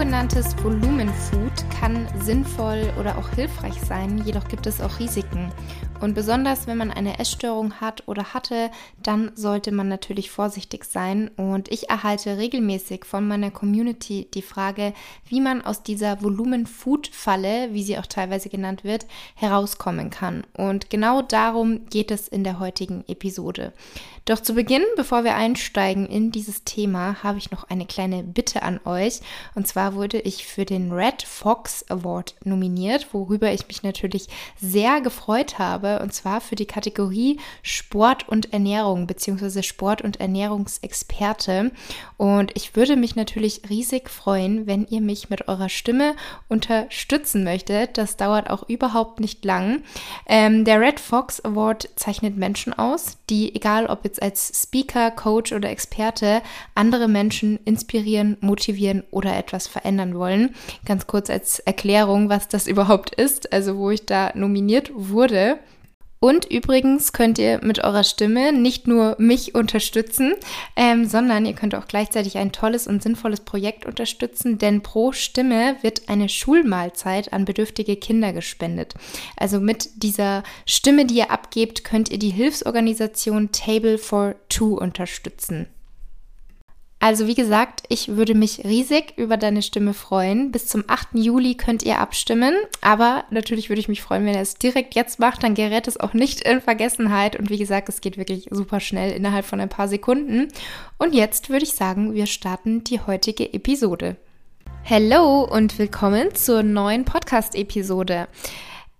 Sogenanntes Volumenfood kann sinnvoll oder auch hilfreich sein, jedoch gibt es auch Risiken. Und besonders wenn man eine Essstörung hat oder hatte, dann sollte man natürlich vorsichtig sein. Und ich erhalte regelmäßig von meiner Community die Frage, wie man aus dieser Volumen-Food-Falle, wie sie auch teilweise genannt wird, herauskommen kann. Und genau darum geht es in der heutigen Episode. Doch zu Beginn, bevor wir einsteigen in dieses Thema, habe ich noch eine kleine Bitte an euch. Und zwar wurde ich für den Red Fox Award nominiert, worüber ich mich natürlich sehr gefreut habe. Und zwar für die Kategorie Sport und Ernährung bzw. Sport- und Ernährungsexperte. Und ich würde mich natürlich riesig freuen, wenn ihr mich mit eurer Stimme unterstützen möchtet. Das dauert auch überhaupt nicht lang. Ähm, der Red Fox Award zeichnet Menschen aus, die, egal ob jetzt als Speaker, Coach oder Experte andere Menschen inspirieren, motivieren oder etwas verändern wollen. Ganz kurz als Erklärung, was das überhaupt ist, also wo ich da nominiert wurde. Und übrigens könnt ihr mit eurer Stimme nicht nur mich unterstützen, ähm, sondern ihr könnt auch gleichzeitig ein tolles und sinnvolles Projekt unterstützen, denn pro Stimme wird eine Schulmahlzeit an bedürftige Kinder gespendet. Also mit dieser Stimme, die ihr abgebt, könnt ihr die Hilfsorganisation Table for Two unterstützen. Also wie gesagt, ich würde mich riesig über deine Stimme freuen. Bis zum 8. Juli könnt ihr abstimmen. Aber natürlich würde ich mich freuen, wenn ihr es direkt jetzt macht. Dann gerät es auch nicht in Vergessenheit. Und wie gesagt, es geht wirklich super schnell innerhalb von ein paar Sekunden. Und jetzt würde ich sagen, wir starten die heutige Episode. Hallo und willkommen zur neuen Podcast-Episode.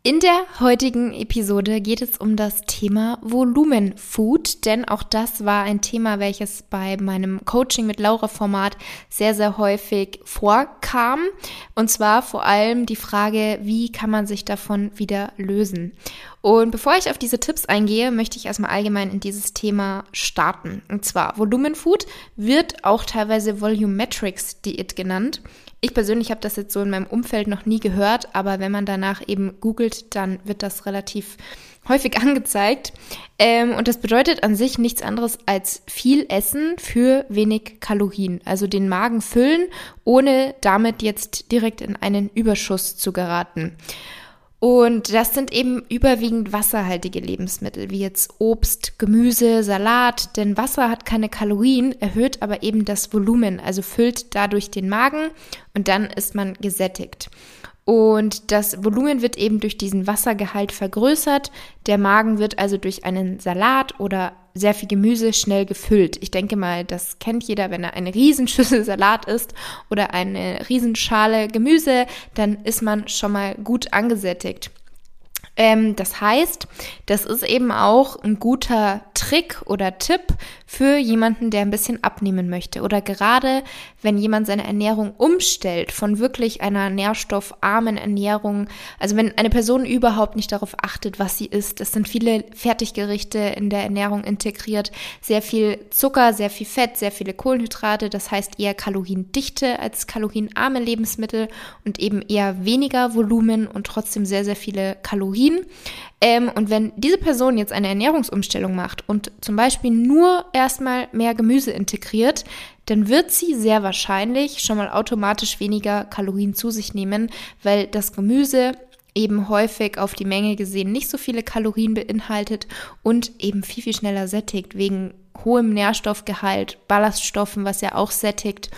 In der heutigen Episode geht es um das Thema Volumenfood, denn auch das war ein Thema, welches bei meinem Coaching mit Laura Format sehr, sehr häufig vorkam. Und zwar vor allem die Frage, wie kann man sich davon wieder lösen? Und bevor ich auf diese Tipps eingehe, möchte ich erstmal allgemein in dieses Thema starten. Und zwar Volumenfood wird auch teilweise Volumetrics Diät genannt. Ich persönlich habe das jetzt so in meinem Umfeld noch nie gehört, aber wenn man danach eben googelt, dann wird das relativ häufig angezeigt. Ähm, und das bedeutet an sich nichts anderes als viel Essen für wenig Kalorien. Also den Magen füllen, ohne damit jetzt direkt in einen Überschuss zu geraten. Und das sind eben überwiegend wasserhaltige Lebensmittel, wie jetzt Obst, Gemüse, Salat. Denn Wasser hat keine Kalorien, erhöht aber eben das Volumen, also füllt dadurch den Magen und dann ist man gesättigt. Und das Volumen wird eben durch diesen Wassergehalt vergrößert. Der Magen wird also durch einen Salat oder sehr viel Gemüse schnell gefüllt. Ich denke mal, das kennt jeder, wenn er eine Riesenschüssel Salat isst oder eine Riesenschale Gemüse, dann ist man schon mal gut angesättigt. Ähm, das heißt, das ist eben auch ein guter Trick oder Tipp für jemanden, der ein bisschen abnehmen möchte. Oder gerade wenn jemand seine Ernährung umstellt von wirklich einer nährstoffarmen Ernährung, also wenn eine Person überhaupt nicht darauf achtet, was sie isst. Es sind viele Fertiggerichte in der Ernährung integriert, sehr viel Zucker, sehr viel Fett, sehr viele Kohlenhydrate, das heißt eher kaloriendichte als kalorienarme Lebensmittel und eben eher weniger Volumen und trotzdem sehr, sehr viele Kalorien Kalorien. Ähm, und wenn diese Person jetzt eine Ernährungsumstellung macht und zum Beispiel nur erstmal mehr Gemüse integriert, dann wird sie sehr wahrscheinlich schon mal automatisch weniger Kalorien zu sich nehmen, weil das Gemüse eben häufig auf die Menge gesehen nicht so viele Kalorien beinhaltet und eben viel, viel schneller sättigt wegen hohem Nährstoffgehalt, Ballaststoffen, was ja auch sättigt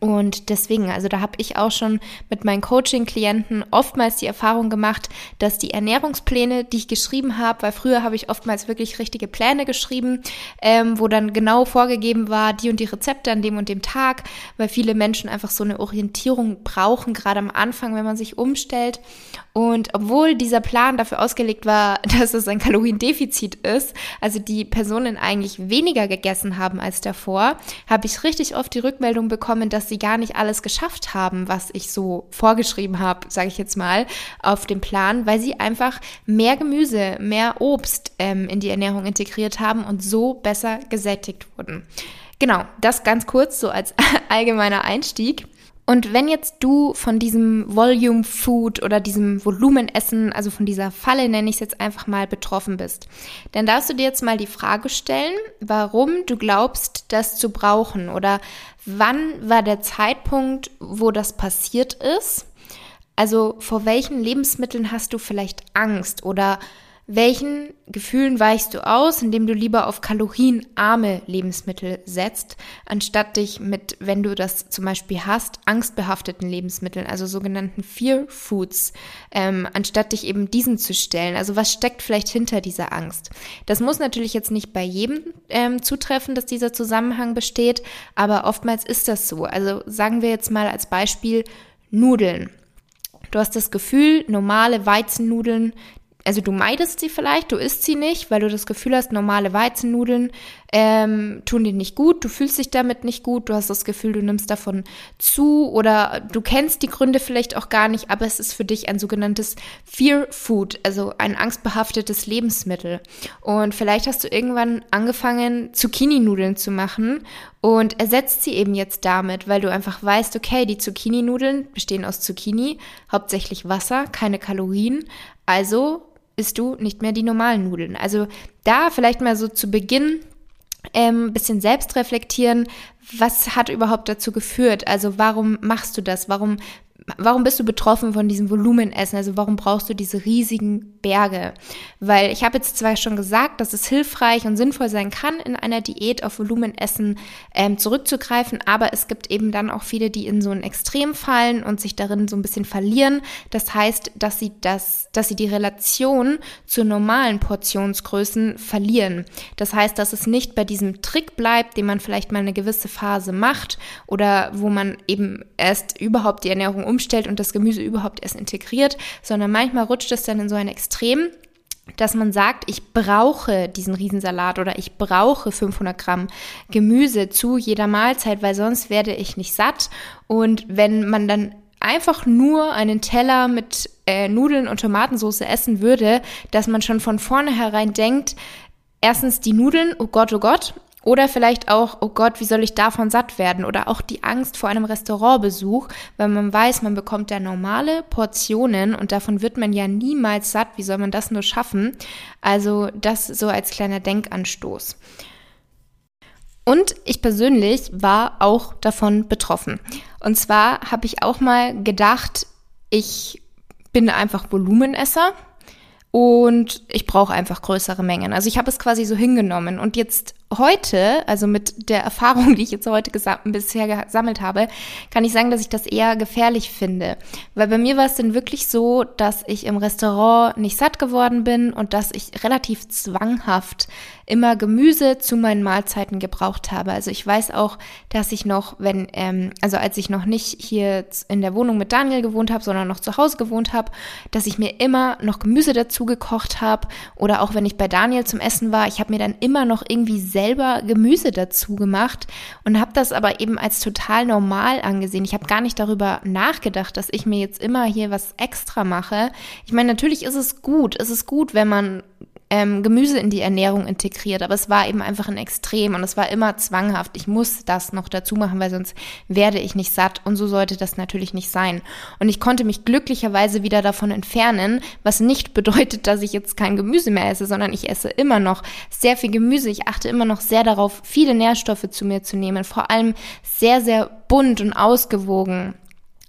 und deswegen, also da habe ich auch schon mit meinen Coaching-Klienten oftmals die Erfahrung gemacht, dass die Ernährungspläne, die ich geschrieben habe, weil früher habe ich oftmals wirklich richtige Pläne geschrieben, ähm, wo dann genau vorgegeben war, die und die Rezepte an dem und dem Tag, weil viele Menschen einfach so eine Orientierung brauchen, gerade am Anfang, wenn man sich umstellt. Und obwohl dieser Plan dafür ausgelegt war, dass es ein Kaloriendefizit ist, also die Personen eigentlich weniger gegessen haben als davor, habe ich richtig oft die Rückmeldung bekommen, dass sie gar nicht alles geschafft haben, was ich so vorgeschrieben habe, sage ich jetzt mal, auf dem Plan, weil sie einfach mehr Gemüse, mehr Obst ähm, in die Ernährung integriert haben und so besser gesättigt wurden. Genau, das ganz kurz so als allgemeiner Einstieg. Und wenn jetzt du von diesem Volume Food oder diesem Volumenessen, also von dieser Falle nenne ich es jetzt einfach mal, betroffen bist, dann darfst du dir jetzt mal die Frage stellen, warum du glaubst, das zu brauchen oder wann war der Zeitpunkt, wo das passiert ist? Also vor welchen Lebensmitteln hast du vielleicht Angst oder welchen Gefühlen weichst du aus, indem du lieber auf kalorienarme Lebensmittel setzt, anstatt dich mit, wenn du das zum Beispiel hast, angstbehafteten Lebensmitteln, also sogenannten Fear Foods, ähm, anstatt dich eben diesen zu stellen? Also was steckt vielleicht hinter dieser Angst? Das muss natürlich jetzt nicht bei jedem ähm, zutreffen, dass dieser Zusammenhang besteht, aber oftmals ist das so. Also sagen wir jetzt mal als Beispiel Nudeln. Du hast das Gefühl, normale Weizennudeln, also du meidest sie vielleicht, du isst sie nicht, weil du das Gefühl hast, normale Weizennudeln ähm, tun dir nicht gut, du fühlst dich damit nicht gut, du hast das Gefühl, du nimmst davon zu oder du kennst die Gründe vielleicht auch gar nicht, aber es ist für dich ein sogenanntes Fear Food, also ein angstbehaftetes Lebensmittel. Und vielleicht hast du irgendwann angefangen, Zucchini-Nudeln zu machen und ersetzt sie eben jetzt damit, weil du einfach weißt, okay, die Zucchini-Nudeln bestehen aus Zucchini, hauptsächlich Wasser, keine Kalorien, also isst du nicht mehr die normalen Nudeln. Also da vielleicht mal so zu Beginn ähm, bisschen selbst reflektieren, was hat überhaupt dazu geführt? Also warum machst du das? Warum warum bist du betroffen von diesem Volumenessen? Also warum brauchst du diese riesigen Berge? Weil ich habe jetzt zwar schon gesagt, dass es hilfreich und sinnvoll sein kann, in einer Diät auf Volumenessen ähm, zurückzugreifen, aber es gibt eben dann auch viele, die in so ein Extrem fallen und sich darin so ein bisschen verlieren. Das heißt, dass sie das, dass sie die Relation zu normalen Portionsgrößen verlieren. Das heißt, dass es nicht bei diesem Trick bleibt, den man vielleicht mal eine gewisse Phase macht oder wo man eben erst überhaupt die Ernährung um umstellt und das Gemüse überhaupt erst integriert, sondern manchmal rutscht es dann in so ein Extrem, dass man sagt, ich brauche diesen Riesensalat oder ich brauche 500 Gramm Gemüse zu jeder Mahlzeit, weil sonst werde ich nicht satt. Und wenn man dann einfach nur einen Teller mit äh, Nudeln und Tomatensauce essen würde, dass man schon von vornherein denkt, erstens die Nudeln, oh Gott, oh Gott, oder vielleicht auch, oh Gott, wie soll ich davon satt werden? Oder auch die Angst vor einem Restaurantbesuch, weil man weiß, man bekommt da normale Portionen und davon wird man ja niemals satt. Wie soll man das nur schaffen? Also das so als kleiner Denkanstoß. Und ich persönlich war auch davon betroffen. Und zwar habe ich auch mal gedacht, ich bin einfach Volumenesser und ich brauche einfach größere Mengen. Also ich habe es quasi so hingenommen. Und jetzt heute, also mit der Erfahrung, die ich jetzt heute bisher gesammelt habe, kann ich sagen, dass ich das eher gefährlich finde. Weil bei mir war es dann wirklich so, dass ich im Restaurant nicht satt geworden bin und dass ich relativ zwanghaft immer Gemüse zu meinen Mahlzeiten gebraucht habe. Also ich weiß auch, dass ich noch, wenn, ähm, also als ich noch nicht hier in der Wohnung mit Daniel gewohnt habe, sondern noch zu Hause gewohnt habe, dass ich mir immer noch Gemüse dazu gekocht habe. Oder auch wenn ich bei Daniel zum Essen war, ich habe mir dann immer noch irgendwie selber Gemüse dazu gemacht und habe das aber eben als total normal angesehen. Ich habe gar nicht darüber nachgedacht, dass ich mir jetzt immer hier was extra mache. Ich meine, natürlich ist es gut. Es ist gut, wenn man ähm, Gemüse in die Ernährung integriert, aber es war eben einfach ein Extrem und es war immer zwanghaft. Ich muss das noch dazu machen, weil sonst werde ich nicht satt und so sollte das natürlich nicht sein. Und ich konnte mich glücklicherweise wieder davon entfernen, was nicht bedeutet, dass ich jetzt kein Gemüse mehr esse, sondern ich esse immer noch sehr viel Gemüse. Ich achte immer noch sehr darauf, viele Nährstoffe zu mir zu nehmen, vor allem sehr, sehr bunt und ausgewogen.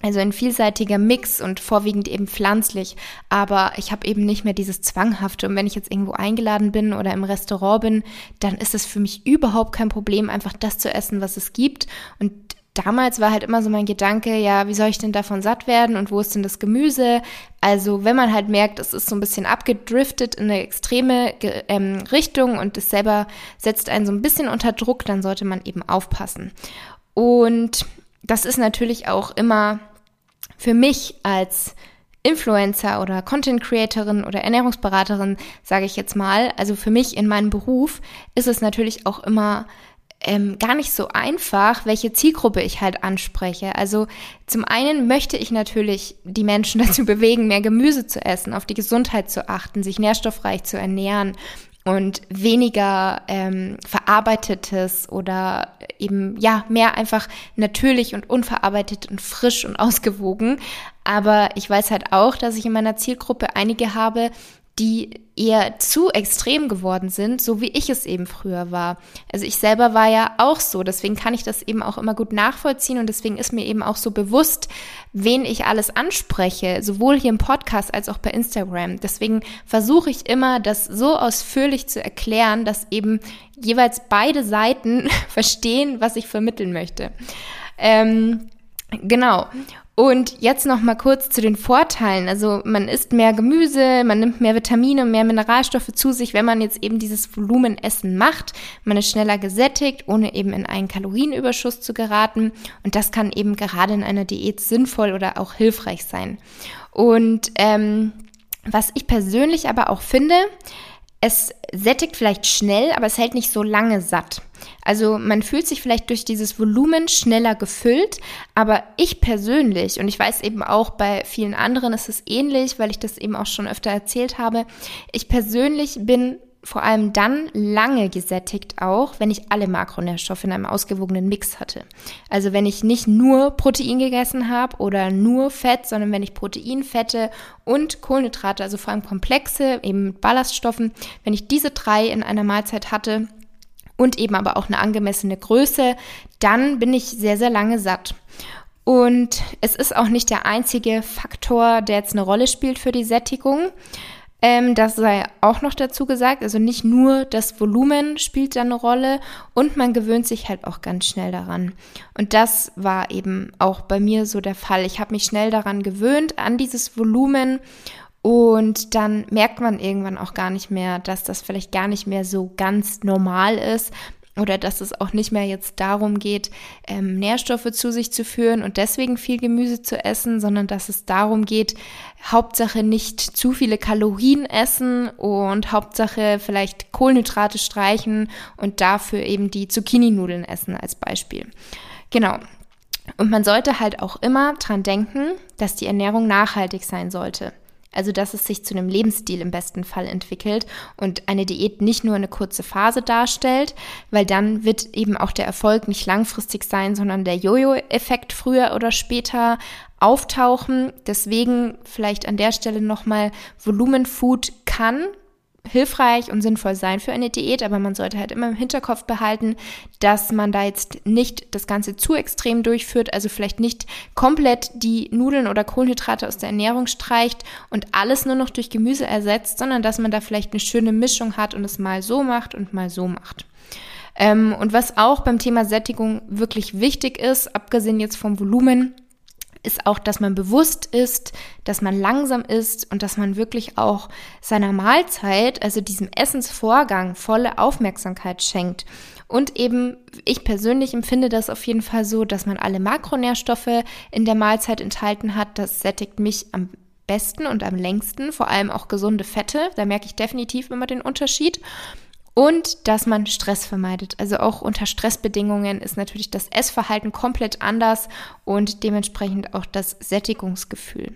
Also ein vielseitiger Mix und vorwiegend eben pflanzlich. Aber ich habe eben nicht mehr dieses Zwanghafte. Und wenn ich jetzt irgendwo eingeladen bin oder im Restaurant bin, dann ist es für mich überhaupt kein Problem, einfach das zu essen, was es gibt. Und damals war halt immer so mein Gedanke, ja, wie soll ich denn davon satt werden und wo ist denn das Gemüse? Also wenn man halt merkt, es ist so ein bisschen abgedriftet in eine extreme ähm, Richtung und es selber setzt einen so ein bisschen unter Druck, dann sollte man eben aufpassen. Und das ist natürlich auch immer für mich als Influencer oder Content Creatorin oder Ernährungsberaterin, sage ich jetzt mal, also für mich in meinem Beruf ist es natürlich auch immer ähm, gar nicht so einfach, welche Zielgruppe ich halt anspreche. Also zum einen möchte ich natürlich die Menschen dazu bewegen, mehr Gemüse zu essen, auf die Gesundheit zu achten, sich nährstoffreich zu ernähren und weniger ähm, verarbeitetes oder eben ja mehr einfach natürlich und unverarbeitet und frisch und ausgewogen. Aber ich weiß halt auch, dass ich in meiner Zielgruppe einige habe, die eher zu extrem geworden sind, so wie ich es eben früher war. Also ich selber war ja auch so, deswegen kann ich das eben auch immer gut nachvollziehen und deswegen ist mir eben auch so bewusst, wen ich alles anspreche, sowohl hier im Podcast als auch bei Instagram. Deswegen versuche ich immer, das so ausführlich zu erklären, dass eben jeweils beide Seiten verstehen, was ich vermitteln möchte. Ähm, Genau. Und jetzt noch mal kurz zu den Vorteilen. Also man isst mehr Gemüse, man nimmt mehr Vitamine, mehr Mineralstoffe zu sich, wenn man jetzt eben dieses Volumenessen macht. Man ist schneller gesättigt, ohne eben in einen Kalorienüberschuss zu geraten. Und das kann eben gerade in einer Diät sinnvoll oder auch hilfreich sein. Und ähm, was ich persönlich aber auch finde, es sättigt vielleicht schnell, aber es hält nicht so lange satt. Also man fühlt sich vielleicht durch dieses Volumen schneller gefüllt, aber ich persönlich, und ich weiß eben auch bei vielen anderen ist es ähnlich, weil ich das eben auch schon öfter erzählt habe, ich persönlich bin vor allem dann lange gesättigt auch, wenn ich alle Makronährstoffe in einem ausgewogenen Mix hatte. Also wenn ich nicht nur Protein gegessen habe oder nur Fett, sondern wenn ich Protein, Fette und Kohlenhydrate, also vor allem Komplexe, eben mit Ballaststoffen, wenn ich diese drei in einer Mahlzeit hatte und eben aber auch eine angemessene Größe, dann bin ich sehr, sehr lange satt. Und es ist auch nicht der einzige Faktor, der jetzt eine Rolle spielt für die Sättigung. Ähm, das sei auch noch dazu gesagt. Also nicht nur das Volumen spielt da eine Rolle und man gewöhnt sich halt auch ganz schnell daran. Und das war eben auch bei mir so der Fall. Ich habe mich schnell daran gewöhnt, an dieses Volumen und dann merkt man irgendwann auch gar nicht mehr, dass das vielleicht gar nicht mehr so ganz normal ist oder dass es auch nicht mehr jetzt darum geht, ähm, Nährstoffe zu sich zu führen und deswegen viel Gemüse zu essen, sondern dass es darum geht, Hauptsache nicht zu viele Kalorien essen und Hauptsache vielleicht Kohlenhydrate streichen und dafür eben die Zucchini-Nudeln essen als Beispiel. Genau. Und man sollte halt auch immer dran denken, dass die Ernährung nachhaltig sein sollte. Also, dass es sich zu einem Lebensstil im besten Fall entwickelt und eine Diät nicht nur eine kurze Phase darstellt, weil dann wird eben auch der Erfolg nicht langfristig sein, sondern der Jojo-Effekt früher oder später auftauchen. Deswegen vielleicht an der Stelle nochmal Volumenfood kann hilfreich und sinnvoll sein für eine Diät, aber man sollte halt immer im Hinterkopf behalten, dass man da jetzt nicht das Ganze zu extrem durchführt, also vielleicht nicht komplett die Nudeln oder Kohlenhydrate aus der Ernährung streicht und alles nur noch durch Gemüse ersetzt, sondern dass man da vielleicht eine schöne Mischung hat und es mal so macht und mal so macht. Ähm, und was auch beim Thema Sättigung wirklich wichtig ist, abgesehen jetzt vom Volumen, ist auch, dass man bewusst ist, dass man langsam ist und dass man wirklich auch seiner Mahlzeit, also diesem Essensvorgang, volle Aufmerksamkeit schenkt. Und eben, ich persönlich empfinde das auf jeden Fall so, dass man alle Makronährstoffe in der Mahlzeit enthalten hat. Das sättigt mich am besten und am längsten, vor allem auch gesunde Fette. Da merke ich definitiv immer den Unterschied und dass man Stress vermeidet. Also auch unter Stressbedingungen ist natürlich das Essverhalten komplett anders und dementsprechend auch das Sättigungsgefühl.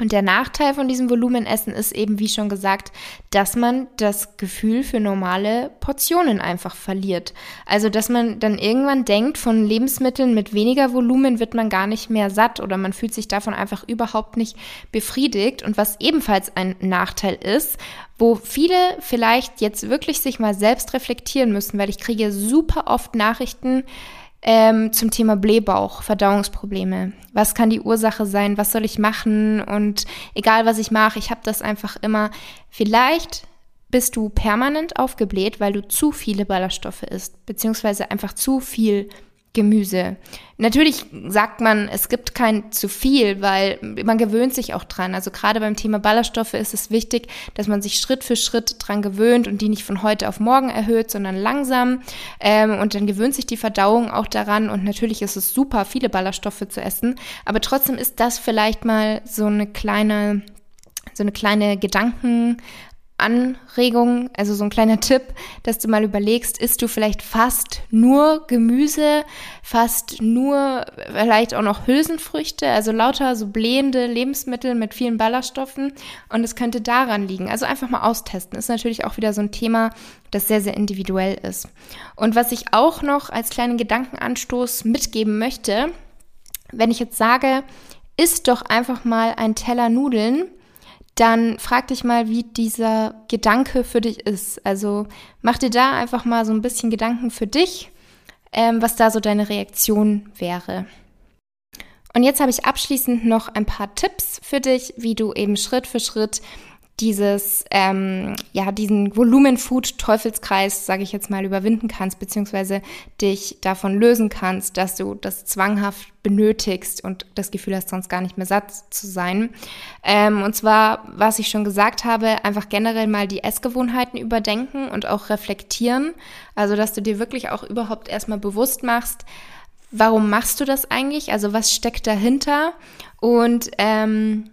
Und der Nachteil von diesem Volumenessen ist eben, wie schon gesagt, dass man das Gefühl für normale Portionen einfach verliert. Also, dass man dann irgendwann denkt, von Lebensmitteln mit weniger Volumen wird man gar nicht mehr satt oder man fühlt sich davon einfach überhaupt nicht befriedigt. Und was ebenfalls ein Nachteil ist, wo viele vielleicht jetzt wirklich sich mal selbst reflektieren müssen, weil ich kriege super oft Nachrichten, ähm, zum Thema Blähbauch, Verdauungsprobleme. Was kann die Ursache sein? Was soll ich machen? Und egal was ich mache, ich habe das einfach immer. Vielleicht bist du permanent aufgebläht, weil du zu viele Ballaststoffe isst, beziehungsweise einfach zu viel Gemüse. Natürlich sagt man, es gibt kein zu viel, weil man gewöhnt sich auch dran. Also gerade beim Thema Ballaststoffe ist es wichtig, dass man sich Schritt für Schritt dran gewöhnt und die nicht von heute auf morgen erhöht, sondern langsam. Ähm, und dann gewöhnt sich die Verdauung auch daran. Und natürlich ist es super, viele Ballaststoffe zu essen. Aber trotzdem ist das vielleicht mal so eine kleine, so eine kleine Gedanken, Anregung, also so ein kleiner Tipp, dass du mal überlegst, isst du vielleicht fast nur Gemüse, fast nur vielleicht auch noch Hülsenfrüchte, also lauter so blähende Lebensmittel mit vielen Ballaststoffen und es könnte daran liegen. Also einfach mal austesten. Ist natürlich auch wieder so ein Thema, das sehr, sehr individuell ist. Und was ich auch noch als kleinen Gedankenanstoß mitgeben möchte, wenn ich jetzt sage, isst doch einfach mal ein Teller Nudeln, dann frag dich mal, wie dieser Gedanke für dich ist. Also mach dir da einfach mal so ein bisschen Gedanken für dich, ähm, was da so deine Reaktion wäre. Und jetzt habe ich abschließend noch ein paar Tipps für dich, wie du eben Schritt für Schritt dieses, ähm, ja, diesen Volumen-Food-Teufelskreis, sage ich jetzt mal, überwinden kannst, beziehungsweise dich davon lösen kannst, dass du das zwanghaft benötigst und das Gefühl hast, sonst gar nicht mehr satt zu sein. Ähm, und zwar, was ich schon gesagt habe, einfach generell mal die Essgewohnheiten überdenken und auch reflektieren. Also, dass du dir wirklich auch überhaupt erstmal bewusst machst, warum machst du das eigentlich? Also, was steckt dahinter? Und ähm,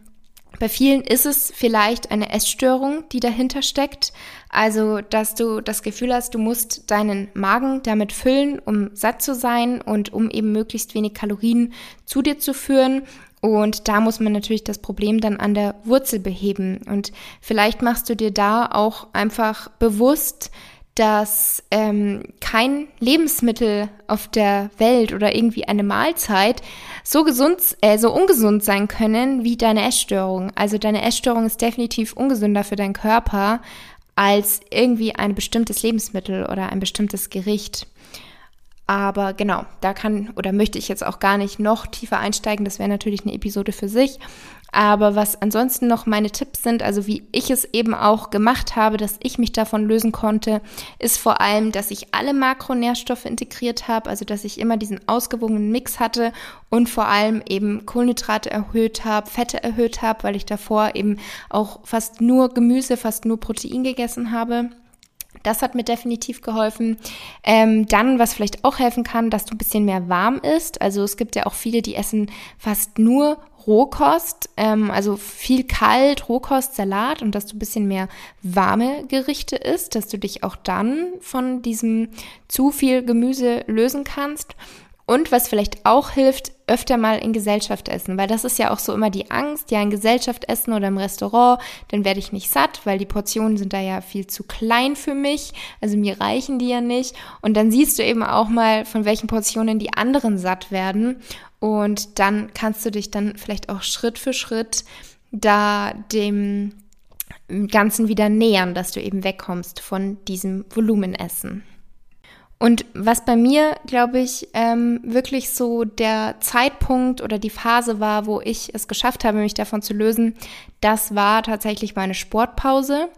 bei vielen ist es vielleicht eine Essstörung, die dahinter steckt. Also, dass du das Gefühl hast, du musst deinen Magen damit füllen, um satt zu sein und um eben möglichst wenig Kalorien zu dir zu führen. Und da muss man natürlich das Problem dann an der Wurzel beheben. Und vielleicht machst du dir da auch einfach bewusst, dass ähm, kein Lebensmittel auf der Welt oder irgendwie eine Mahlzeit so gesund, äh, so ungesund sein können wie deine Essstörung. Also deine Essstörung ist definitiv ungesünder für deinen Körper als irgendwie ein bestimmtes Lebensmittel oder ein bestimmtes Gericht. Aber genau, da kann oder möchte ich jetzt auch gar nicht noch tiefer einsteigen. Das wäre natürlich eine Episode für sich. Aber was ansonsten noch meine Tipps sind, also wie ich es eben auch gemacht habe, dass ich mich davon lösen konnte, ist vor allem, dass ich alle Makronährstoffe integriert habe, also dass ich immer diesen ausgewogenen Mix hatte und vor allem eben Kohlenhydrate erhöht habe, Fette erhöht habe, weil ich davor eben auch fast nur Gemüse, fast nur Protein gegessen habe. Das hat mir definitiv geholfen. Ähm, dann, was vielleicht auch helfen kann, dass du ein bisschen mehr warm isst. Also es gibt ja auch viele, die essen fast nur Rohkost, ähm, also viel kalt, Rohkost, Salat und dass du ein bisschen mehr warme Gerichte isst, dass du dich auch dann von diesem zu viel Gemüse lösen kannst. Und was vielleicht auch hilft, öfter mal in Gesellschaft essen, weil das ist ja auch so immer die Angst, ja in Gesellschaft essen oder im Restaurant, dann werde ich nicht satt, weil die Portionen sind da ja viel zu klein für mich, also mir reichen die ja nicht. Und dann siehst du eben auch mal, von welchen Portionen die anderen satt werden. Und dann kannst du dich dann vielleicht auch Schritt für Schritt da dem Ganzen wieder nähern, dass du eben wegkommst von diesem Volumenessen. Und was bei mir, glaube ich, ähm, wirklich so der Zeitpunkt oder die Phase war, wo ich es geschafft habe, mich davon zu lösen, das war tatsächlich meine Sportpause,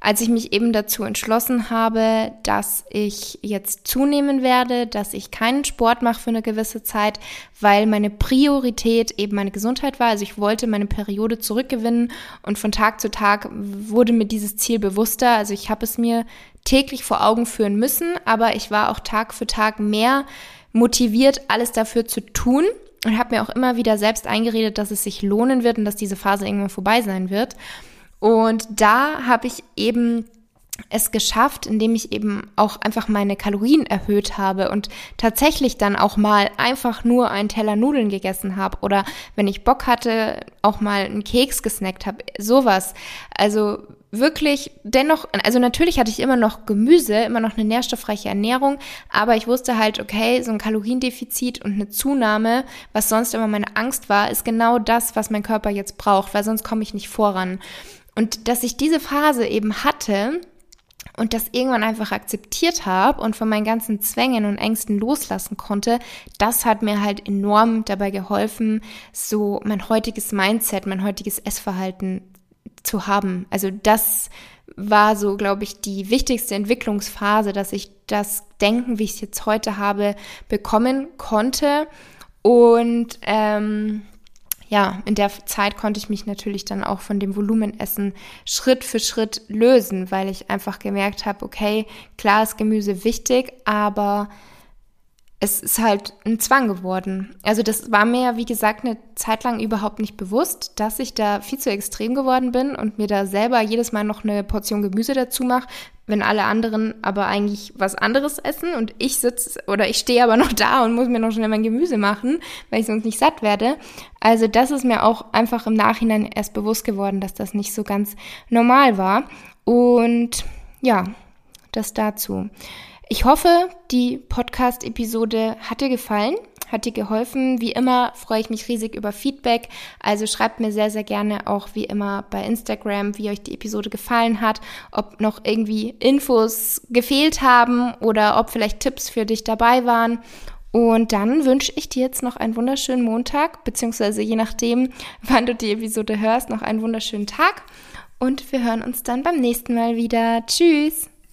als ich mich eben dazu entschlossen habe, dass ich jetzt zunehmen werde, dass ich keinen Sport mache für eine gewisse Zeit, weil meine Priorität eben meine Gesundheit war. Also ich wollte meine Periode zurückgewinnen und von Tag zu Tag wurde mir dieses Ziel bewusster. Also ich habe es mir täglich vor Augen führen müssen, aber ich war auch Tag für Tag mehr motiviert, alles dafür zu tun und habe mir auch immer wieder selbst eingeredet, dass es sich lohnen wird und dass diese Phase irgendwann vorbei sein wird. Und da habe ich eben es geschafft, indem ich eben auch einfach meine Kalorien erhöht habe und tatsächlich dann auch mal einfach nur einen Teller Nudeln gegessen habe oder wenn ich Bock hatte, auch mal einen Keks gesnackt habe, sowas. Also wirklich dennoch, also natürlich hatte ich immer noch Gemüse, immer noch eine nährstoffreiche Ernährung, aber ich wusste halt, okay, so ein Kaloriendefizit und eine Zunahme, was sonst immer meine Angst war, ist genau das, was mein Körper jetzt braucht, weil sonst komme ich nicht voran. Und dass ich diese Phase eben hatte, und das irgendwann einfach akzeptiert habe und von meinen ganzen Zwängen und Ängsten loslassen konnte, das hat mir halt enorm dabei geholfen, so mein heutiges Mindset, mein heutiges Essverhalten zu haben. Also das war so, glaube ich, die wichtigste Entwicklungsphase, dass ich das Denken, wie ich es jetzt heute habe, bekommen konnte. Und ähm, ja, in der Zeit konnte ich mich natürlich dann auch von dem Volumenessen Schritt für Schritt lösen, weil ich einfach gemerkt habe, okay, klar ist Gemüse wichtig, aber es ist halt ein Zwang geworden. Also das war mir, wie gesagt, eine Zeit lang überhaupt nicht bewusst, dass ich da viel zu extrem geworden bin und mir da selber jedes Mal noch eine Portion Gemüse dazu mache, wenn alle anderen aber eigentlich was anderes essen und ich sitze oder ich stehe aber noch da und muss mir noch schnell mein Gemüse machen, weil ich sonst nicht satt werde. Also das ist mir auch einfach im Nachhinein erst bewusst geworden, dass das nicht so ganz normal war. Und ja, das dazu. Ich hoffe, die Podcast-Episode hat dir gefallen, hat dir geholfen. Wie immer freue ich mich riesig über Feedback. Also schreibt mir sehr, sehr gerne auch wie immer bei Instagram, wie euch die Episode gefallen hat, ob noch irgendwie Infos gefehlt haben oder ob vielleicht Tipps für dich dabei waren. Und dann wünsche ich dir jetzt noch einen wunderschönen Montag, beziehungsweise je nachdem, wann du die Episode hörst, noch einen wunderschönen Tag. Und wir hören uns dann beim nächsten Mal wieder. Tschüss!